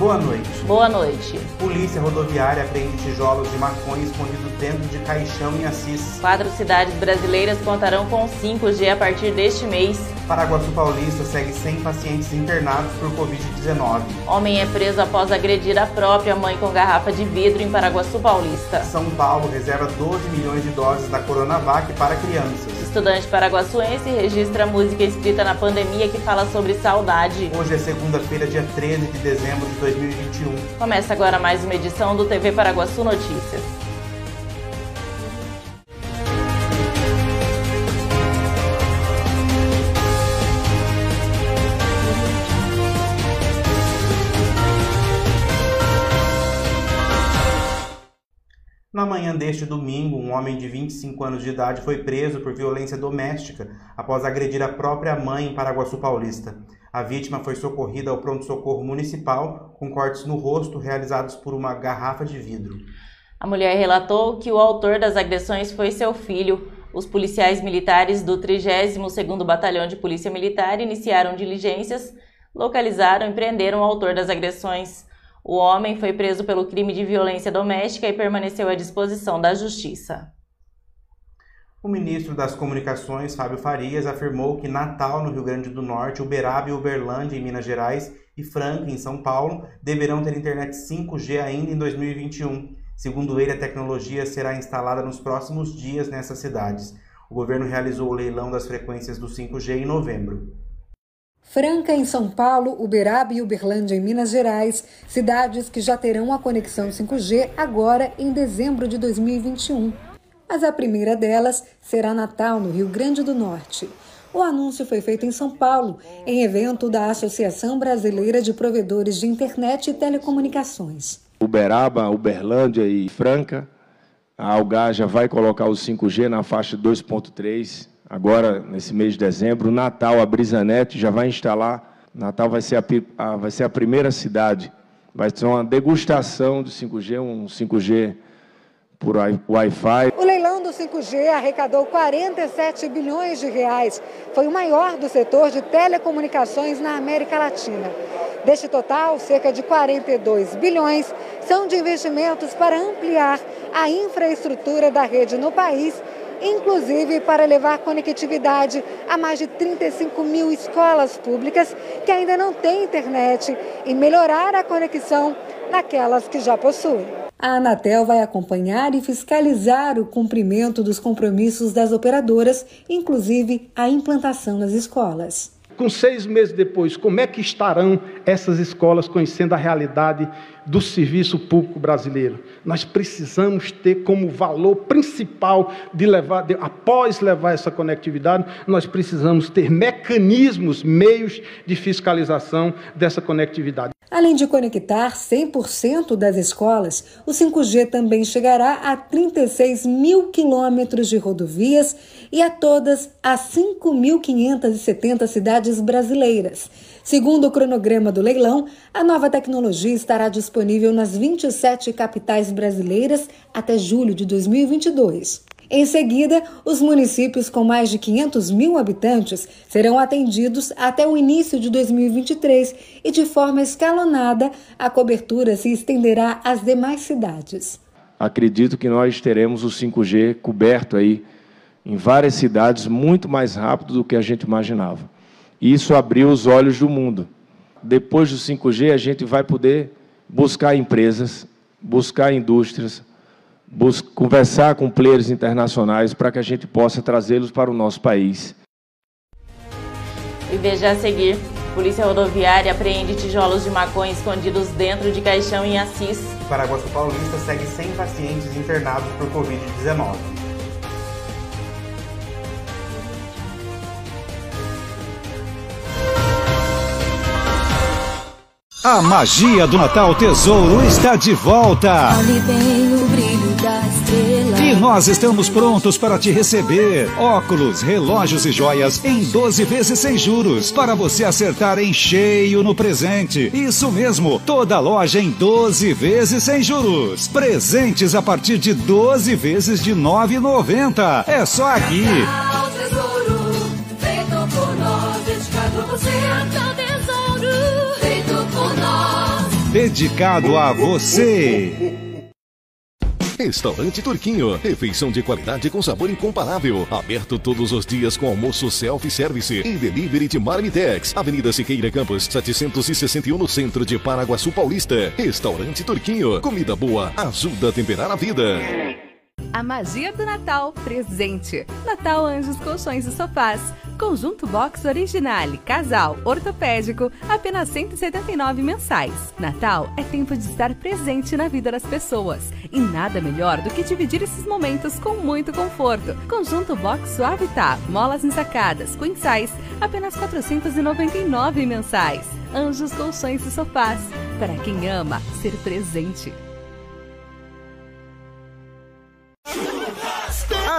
Boa noite. Boa noite. Polícia Rodoviária apreende tijolos de maconha escondidos dentro de caixão em Assis. Quatro cidades brasileiras contarão com 5G a partir deste mês. Paraguaçu Paulista segue 100 pacientes internados por Covid-19. Homem é preso após agredir a própria mãe com garrafa de vidro em Paraguaçu Paulista. São Paulo reserva 12 milhões de doses da Coronavac para crianças. Estudante paraguaçuense registra música escrita na pandemia que fala sobre saudade. Hoje é segunda-feira, dia 13 de dezembro de 2021. Começa agora mais uma edição do TV Paraguaçu Notícias. Na manhã deste domingo, um homem de 25 anos de idade foi preso por violência doméstica após agredir a própria mãe em Paraguaçu Paulista. A vítima foi socorrida ao pronto-socorro municipal com cortes no rosto realizados por uma garrafa de vidro. A mulher relatou que o autor das agressões foi seu filho. Os policiais militares do 32º Batalhão de Polícia Militar iniciaram diligências, localizaram e prenderam o autor das agressões. O homem foi preso pelo crime de violência doméstica e permaneceu à disposição da Justiça. O ministro das Comunicações, Fábio Farias, afirmou que Natal, no Rio Grande do Norte, Uberaba e Uberlândia, em Minas Gerais, e Franca, em São Paulo, deverão ter internet 5G ainda em 2021. Segundo ele, a tecnologia será instalada nos próximos dias nessas cidades. O governo realizou o leilão das frequências do 5G em novembro. Franca, em São Paulo, Uberaba e Uberlândia, em Minas Gerais, cidades que já terão a conexão 5G agora em dezembro de 2021. Mas a primeira delas será Natal, no Rio Grande do Norte. O anúncio foi feito em São Paulo, em evento da Associação Brasileira de Provedores de Internet e Telecomunicações. Uberaba, Uberlândia e Franca, a Algar já vai colocar o 5G na faixa 2.3 agora nesse mês de dezembro. Natal, a Brisanet já vai instalar. Natal vai ser a, a, vai ser a primeira cidade. Vai ser uma degustação de 5G, um 5G por Wi-Fi. O leilão do 5G arrecadou 47 bilhões de reais. Foi o maior do setor de telecomunicações na América Latina. Deste total, cerca de 42 bilhões são de investimentos para ampliar a infraestrutura da rede no país inclusive para levar conectividade a mais de 35 mil escolas públicas que ainda não têm internet e melhorar a conexão naquelas que já possuem. A Anatel vai acompanhar e fiscalizar o cumprimento dos compromissos das operadoras, inclusive a implantação nas escolas. Com seis meses depois, como é que estarão essas escolas conhecendo a realidade do serviço público brasileiro. Nós precisamos ter como valor principal de levar, de, após levar essa conectividade, nós precisamos ter mecanismos, meios de fiscalização dessa conectividade. Além de conectar 100% das escolas, o 5G também chegará a 36 mil quilômetros de rodovias e a todas as 5.570 cidades brasileiras. Segundo o cronograma do leilão, a nova tecnologia estará disponível nas 27 capitais brasileiras até julho de 2022. Em seguida, os municípios com mais de 500 mil habitantes serão atendidos até o início de 2023 e, de forma escalonada, a cobertura se estenderá às demais cidades. Acredito que nós teremos o 5G coberto aí em várias cidades muito mais rápido do que a gente imaginava. E isso abriu os olhos do mundo. Depois do 5G, a gente vai poder buscar empresas, buscar indústrias, conversar com players internacionais para que a gente possa trazê-los para o nosso país. E veja a seguir. Polícia Rodoviária apreende tijolos de maconha escondidos dentro de caixão em Assis. Paraguaçu Paulista segue 100 pacientes internados por Covid-19. A magia do Natal Tesouro está de volta. E nós estamos prontos para te receber. Óculos, relógios e joias em 12 vezes sem juros. Para você acertar em cheio no presente. Isso mesmo, toda loja em 12 vezes sem juros. Presentes a partir de 12 vezes de R$ 9,90. É só aqui. Natal, tesouro, feito por nós, dedicado a você. Restaurante Turquinho. Refeição de qualidade com sabor incomparável. Aberto todos os dias com almoço self-service e delivery de Marmitex. Avenida Siqueira Campos, 761 no centro de Paraguaçu Paulista. Restaurante Turquinho. Comida boa ajuda a temperar a vida. A magia do Natal presente. Natal Anjos Colchões e Sofás. Conjunto Box Originale, casal, ortopédico, apenas 179 mensais. Natal é tempo de estar presente na vida das pessoas. E nada melhor do que dividir esses momentos com muito conforto. Conjunto Box Suavitar, molas ensacadas, size, apenas 499 mensais. Anjos Colchões e Sofás. Para quem ama ser presente.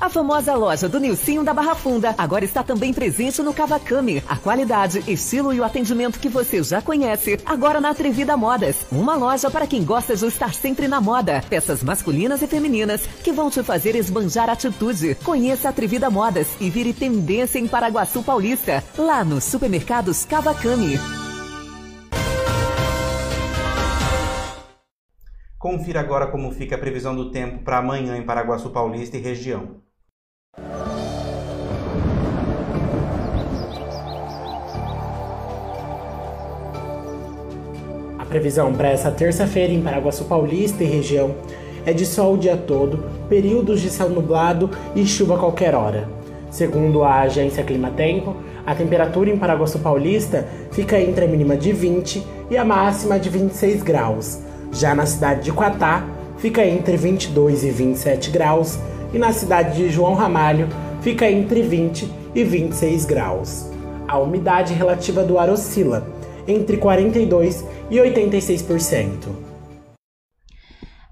A famosa loja do Nilcinho da Barra Funda agora está também presente no Cavacame. A qualidade, estilo e o atendimento que você já conhece, agora na Atrevida Modas. Uma loja para quem gosta de estar sempre na moda. Peças masculinas e femininas que vão te fazer esbanjar atitude. Conheça a Atrevida Modas e vire tendência em Paraguaçu Paulista. Lá nos supermercados Cavacame. Confira agora como fica a previsão do tempo para amanhã em Paraguaçu Paulista e região. Previsão para essa terça-feira em Paraguaçu Paulista e região é de sol o dia todo, períodos de céu nublado e chuva a qualquer hora. Segundo a agência Climatempo, a temperatura em Paraguaçu Paulista fica entre a mínima de 20 e a máxima de 26 graus. Já na cidade de Quatá, fica entre 22 e 27 graus e na cidade de João Ramalho fica entre 20 e 26 graus. A umidade relativa do ar oscila entre 42 e 86%.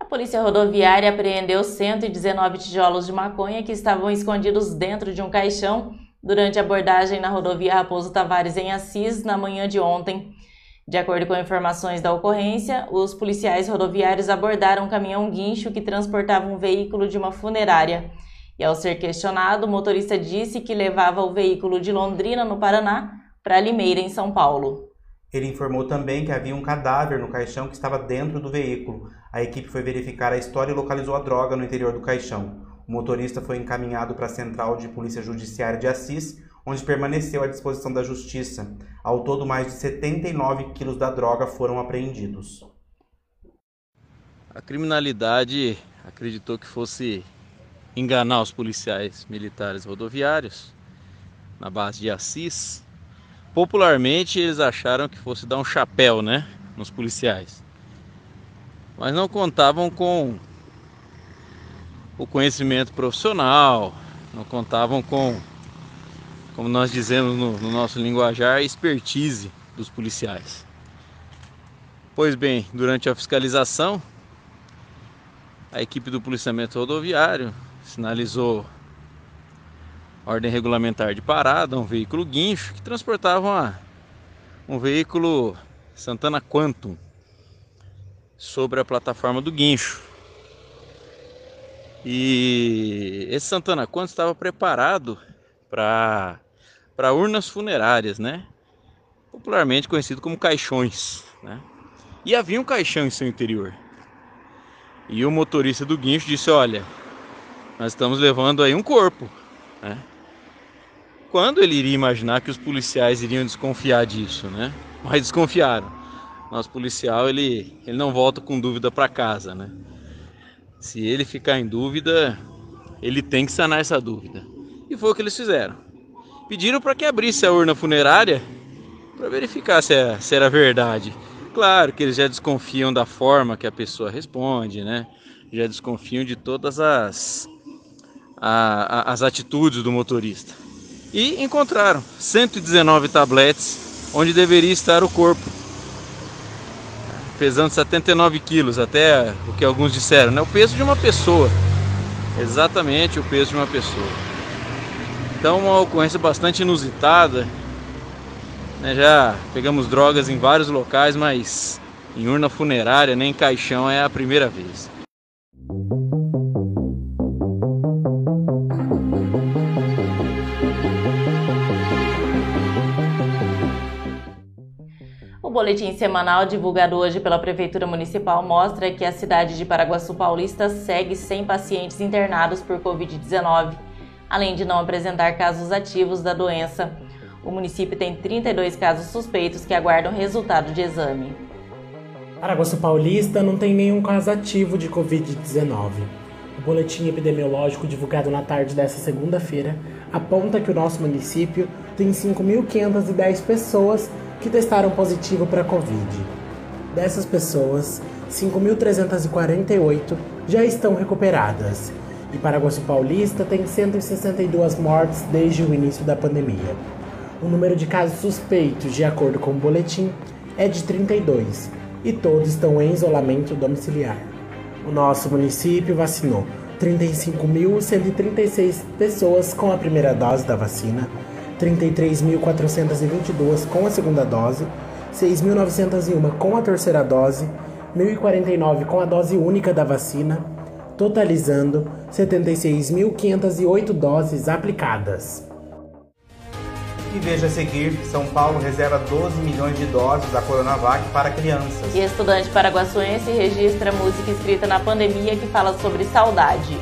A Polícia Rodoviária apreendeu 119 tijolos de maconha que estavam escondidos dentro de um caixão durante a abordagem na rodovia Raposo Tavares em Assis na manhã de ontem. De acordo com informações da ocorrência, os policiais rodoviários abordaram um caminhão guincho que transportava um veículo de uma funerária. E ao ser questionado, o motorista disse que levava o veículo de Londrina, no Paraná, para Limeira, em São Paulo. Ele informou também que havia um cadáver no caixão que estava dentro do veículo. A equipe foi verificar a história e localizou a droga no interior do caixão. O motorista foi encaminhado para a Central de Polícia Judiciária de Assis, onde permaneceu à disposição da Justiça. Ao todo, mais de 79 quilos da droga foram apreendidos. A criminalidade acreditou que fosse enganar os policiais militares rodoviários na base de Assis. Popularmente, eles acharam que fosse dar um chapéu, né, nos policiais. Mas não contavam com o conhecimento profissional, não contavam com como nós dizemos no, no nosso linguajar, expertise dos policiais. Pois bem, durante a fiscalização, a equipe do policiamento rodoviário sinalizou ordem regulamentar de parada, um veículo guincho que transportava uma, um veículo Santana Quantum sobre a plataforma do guincho. E esse Santana Quantum estava preparado para para urnas funerárias, né? Popularmente conhecido como caixões, né? E havia um caixão em seu interior. E o motorista do guincho disse: Olha, nós estamos levando aí um corpo, né? Quando ele iria imaginar que os policiais iriam desconfiar disso, né? Mas desconfiaram. Nosso policial ele, ele não volta com dúvida para casa, né? Se ele ficar em dúvida, ele tem que sanar essa dúvida. E foi o que eles fizeram pediram para que abrisse a urna funerária para verificar se, é, se era verdade. Claro que eles já desconfiam da forma que a pessoa responde, né? Já desconfiam de todas as, a, a, as atitudes do motorista. E encontraram 119 tabletes onde deveria estar o corpo, pesando 79 quilos, até o que alguns disseram, né? O peso de uma pessoa, exatamente o peso de uma pessoa. Então, uma ocorrência bastante inusitada. Né? Já pegamos drogas em vários locais, mas em urna funerária, nem caixão é a primeira vez. Boletim semanal divulgado hoje pela Prefeitura Municipal mostra que a cidade de Paraguaçu Paulista segue sem pacientes internados por Covid-19, além de não apresentar casos ativos da doença. O município tem 32 casos suspeitos que aguardam resultado de exame. Paraguaçu Paulista não tem nenhum caso ativo de Covid-19. O boletim epidemiológico divulgado na tarde desta segunda-feira aponta que o nosso município tem 5.510 pessoas que testaram positivo para Covid. Dessas pessoas, 5.348 já estão recuperadas. E Paraguaçu Paulista tem 162 mortes desde o início da pandemia. O número de casos suspeitos, de acordo com o boletim, é de 32 e todos estão em isolamento domiciliar. O nosso município vacinou 35.136 pessoas com a primeira dose da vacina 33.422 com a segunda dose, 6.901 com a terceira dose, 1.049 com a dose única da vacina, totalizando 76.508 doses aplicadas. E veja a seguir, São Paulo reserva 12 milhões de doses da Coronavac para crianças. E estudante paraguaçuense registra música escrita na pandemia que fala sobre saudade.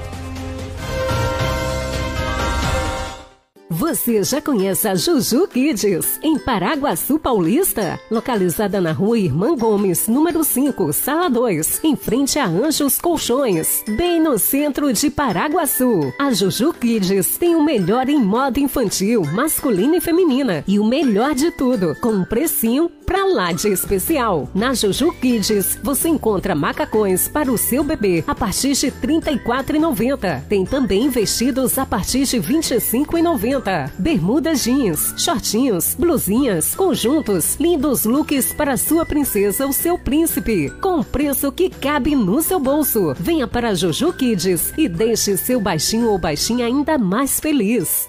Você já conhece a Juju Kids, em Paraguaçu Paulista? Localizada na rua Irmã Gomes, número 5, sala 2, em frente a Anjos Colchões, bem no centro de Paraguaçu. A Juju Kids tem o melhor em moda infantil, masculina e feminina. E o melhor de tudo, com um precinho pra lá de especial. Na Juju Kids, você encontra macacões para o seu bebê a partir de R$ 34,90. Tem também vestidos a partir de R$ 25,90. Bermudas jeans, shortinhos, blusinhas, conjuntos, lindos looks para sua princesa ou seu príncipe, com preço que cabe no seu bolso. Venha para Juju Kids e deixe seu baixinho ou baixinha ainda mais feliz.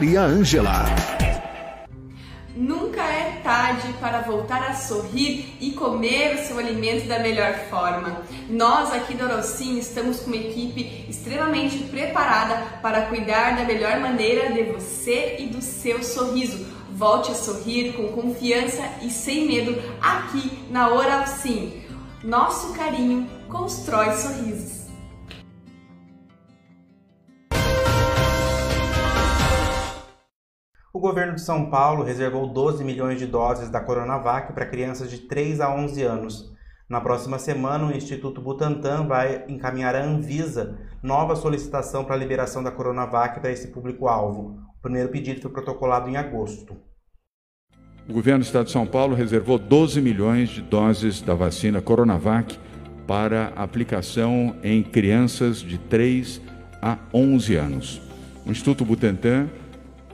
Maria Ângela. Nunca é tarde para voltar a sorrir e comer o seu alimento da melhor forma. Nós aqui do Orocim estamos com uma equipe extremamente preparada para cuidar da melhor maneira de você e do seu sorriso. Volte a sorrir com confiança e sem medo aqui na Oral Sim. Nosso carinho constrói sorrisos. O governo de São Paulo reservou 12 milhões de doses da Coronavac para crianças de 3 a 11 anos. Na próxima semana, o Instituto Butantan vai encaminhar à Anvisa nova solicitação para a liberação da Coronavac para esse público-alvo. O primeiro pedido foi protocolado em agosto. O governo do Estado de São Paulo reservou 12 milhões de doses da vacina Coronavac para aplicação em crianças de 3 a 11 anos. O Instituto Butantan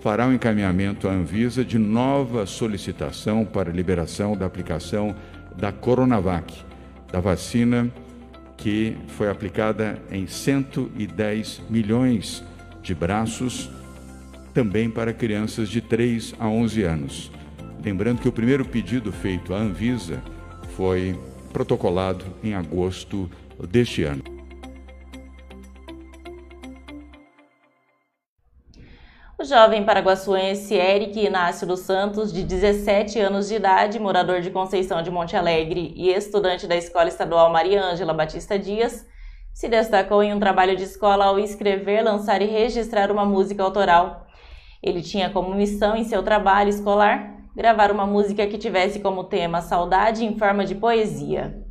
fará o um encaminhamento à Anvisa de nova solicitação para liberação da aplicação da Coronavac, da vacina que foi aplicada em 110 milhões de braços, também para crianças de 3 a 11 anos. Lembrando que o primeiro pedido feito à Anvisa foi protocolado em agosto deste ano. O jovem paraguaçuense Eric Inácio dos Santos, de 17 anos de idade, morador de Conceição de Monte Alegre e estudante da Escola Estadual Maria Ângela Batista Dias, se destacou em um trabalho de escola ao escrever, lançar e registrar uma música autoral. Ele tinha como missão em seu trabalho escolar gravar uma música que tivesse como tema saudade em forma de poesia.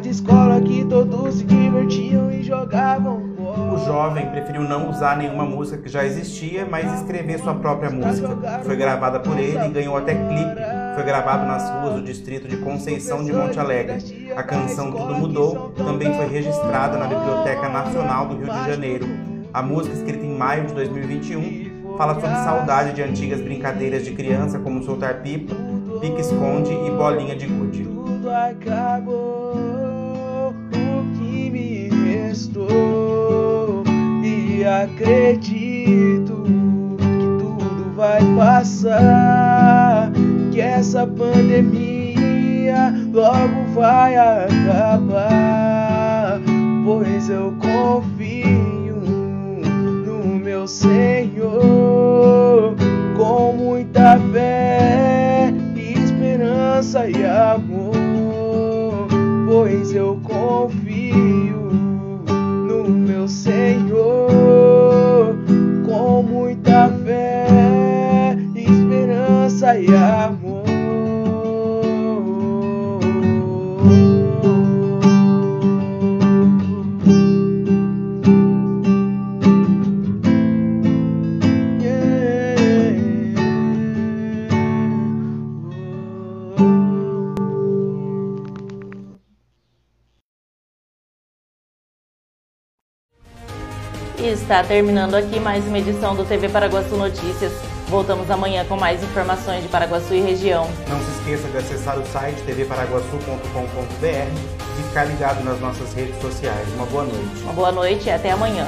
De escola que todos se divertiam e jogavam bola. O jovem preferiu não usar nenhuma música que já existia, mas escrever sua própria música. Foi gravada por ele e ganhou até clipe. Foi gravado nas ruas do distrito de Conceição de Monte Alegre. A canção Tudo Mudou também foi registrada na Biblioteca Nacional do Rio de Janeiro. A música, escrita em maio de 2021, fala sobre saudade de antigas brincadeiras de criança, como soltar pipa, pique-esconde e bolinha de gude. Tudo acabou, me restou. E acredito que tudo vai passar. Que essa pandemia logo vai acabar. Pois eu confio no meu Senhor com muita fé, esperança e amor. Pois eu confio está terminando aqui mais uma edição do TV Paraguaçu Notícias. Voltamos amanhã com mais informações de Paraguaçu e região. Não se esqueça de acessar o site tvparaguaçu.com.br e ficar ligado nas nossas redes sociais. Uma boa noite. Uma boa noite e até amanhã.